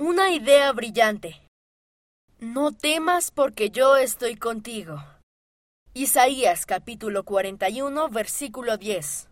Una idea brillante. No temas porque yo estoy contigo. Isaías capítulo 41 versículo 10.